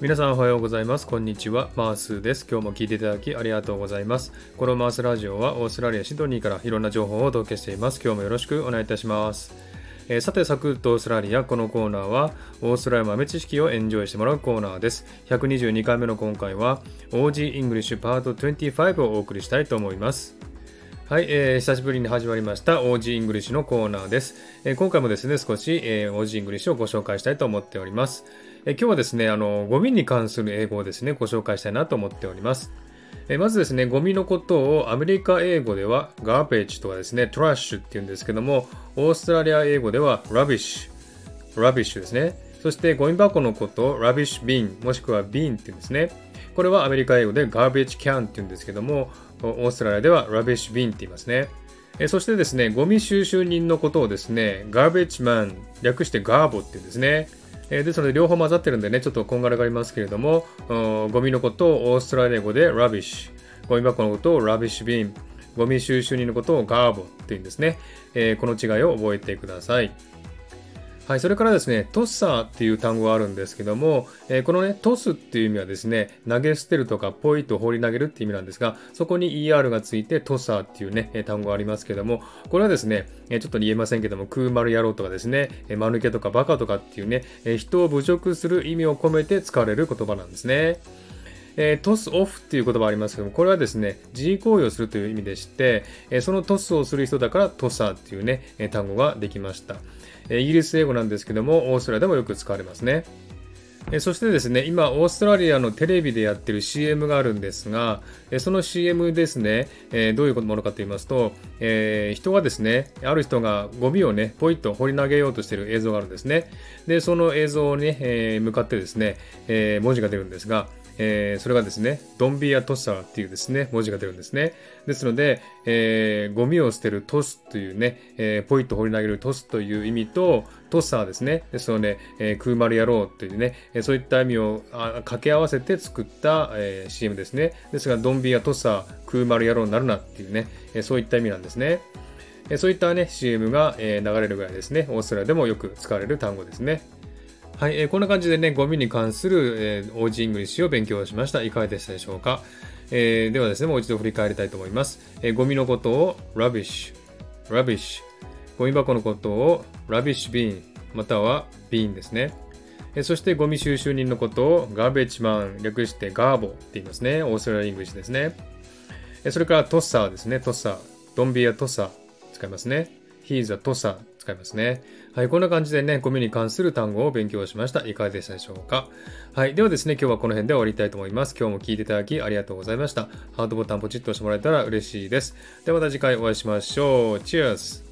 皆さんおはようございます。こんにちは。マースです。今日も聞いていただきありがとうございます。このマースラジオはオーストラリア・シドニーからいろんな情報をお届けしています。今日もよろしくお願いいたします。えー、さて、サクッとオーストラリア、このコーナーは、オーストラリア豆知識をエンジョイしてもらうコーナーです。122回目の今回は、OG イングリッシュパート25をお送りしたいと思います。はい、えー、久しぶりに始まりました OG イングリッシュのコーナーです。えー、今回もですね、少し、えー、OG イングリッシュをご紹介したいと思っております。え今日はですね、あの、ゴミに関する英語をですね、ご紹介したいなと思っております。えまずですね、ゴミのことをアメリカ英語では garbage とかですね、トラッシュって言うんですけども、オーストラリア英語では rubbish、rubbish ですね。そしてゴミ箱のことを rubbish bin もしくは bin って言うんですね。これはアメリカ英語で garbage can って言うんですけども、オーストラリアでは rubbish bin って言いますね。えそしてですね、ゴミ収集人のことをですね、garbage man、略して garbo って言うんですね。えー、ですので両方混ざってるんでね、ちょっとこんがらがりますけれども、ゴミのことをオーストラリア語で rubbish、ゴミ箱のことを rubbish bin、ゴミ収集人のことを garbo っていうんですね、えー、この違いを覚えてください。はい、それからですね、 tosser っていう単語があるんですけども、えー、このね、 toss っていう意味はですね、投げ捨てるとか、ポイと放り投げるっていう意味なんですが、そこに ER がついて tosser っていうね、単語がありますけども、これはですね、えちょっと言えませんけども、空丸野郎とかですねえ、間抜けとかバカとかっていうね、え人を侮辱する意味を込めて使われる言葉なんですね。えー、トスオフっていう言葉ありますけども、これはですね、自慰行為をするという意味でして、えー、そのトスをする人だからトサーっていうね、単語ができました。えイギリス英語なんですけども、オーストラリアでもよく使われますね。えそしてですね、今、オーストラリアのテレビでやってる CM があるんですが、えその CM ですね、えどういうものかと言いますと、人がですね、ある人がゴミをね、ポイッと掘り投げようとしている映像があるんですね。で、その映像に、ね、向かってですね、文字が出るんですが、えー、それがですね、ドンビアトッサーっていうですね、文字が出るんですね。ですので、えー、ゴミを捨てるトスというね、えー、ポイッと掘り投げるトスという意味と、トッサーですね。ですので、えー、空丸野郎というね、えー、そういった意味を掛け合わせて作った、えー、CM ですね。ですが、ドンビアトッサー、空丸野郎になるなっていうね、えー、そういった意味なんですね。えー、そういったね、CM が、えー、流れるぐらいですね、オーストラリアでもよく使われる単語ですね。はい、えー、こんな感じでね、ゴミに関する、えー、OG イングリッシュを勉強しました。いかがでしたでしょうか、えー、ではですね、もう一度振り返りたいと思います。えー、ゴミのことを rubbish、rubbish。ゴミ箱のことを rubbish bin、または bin ですね。えー、そしてゴミ収集人のことを garbage man、略して garbo って言いますね。オーストラリア English ですね。えー、それからトッサーですね。トッサー。don't be a tosser 使いますね。he's a tosser 使いますね。はい、こんな感じでね、ゴミに関する単語を勉強しました。いかがでしたでしょうか？はい、ではですね、今日はこの辺で終わりたいと思います。今日も聞いていただきありがとうございました。ハートボタンポチッと押してもらえたら嬉しいです。ではまた次回お会いしましょう。チェアス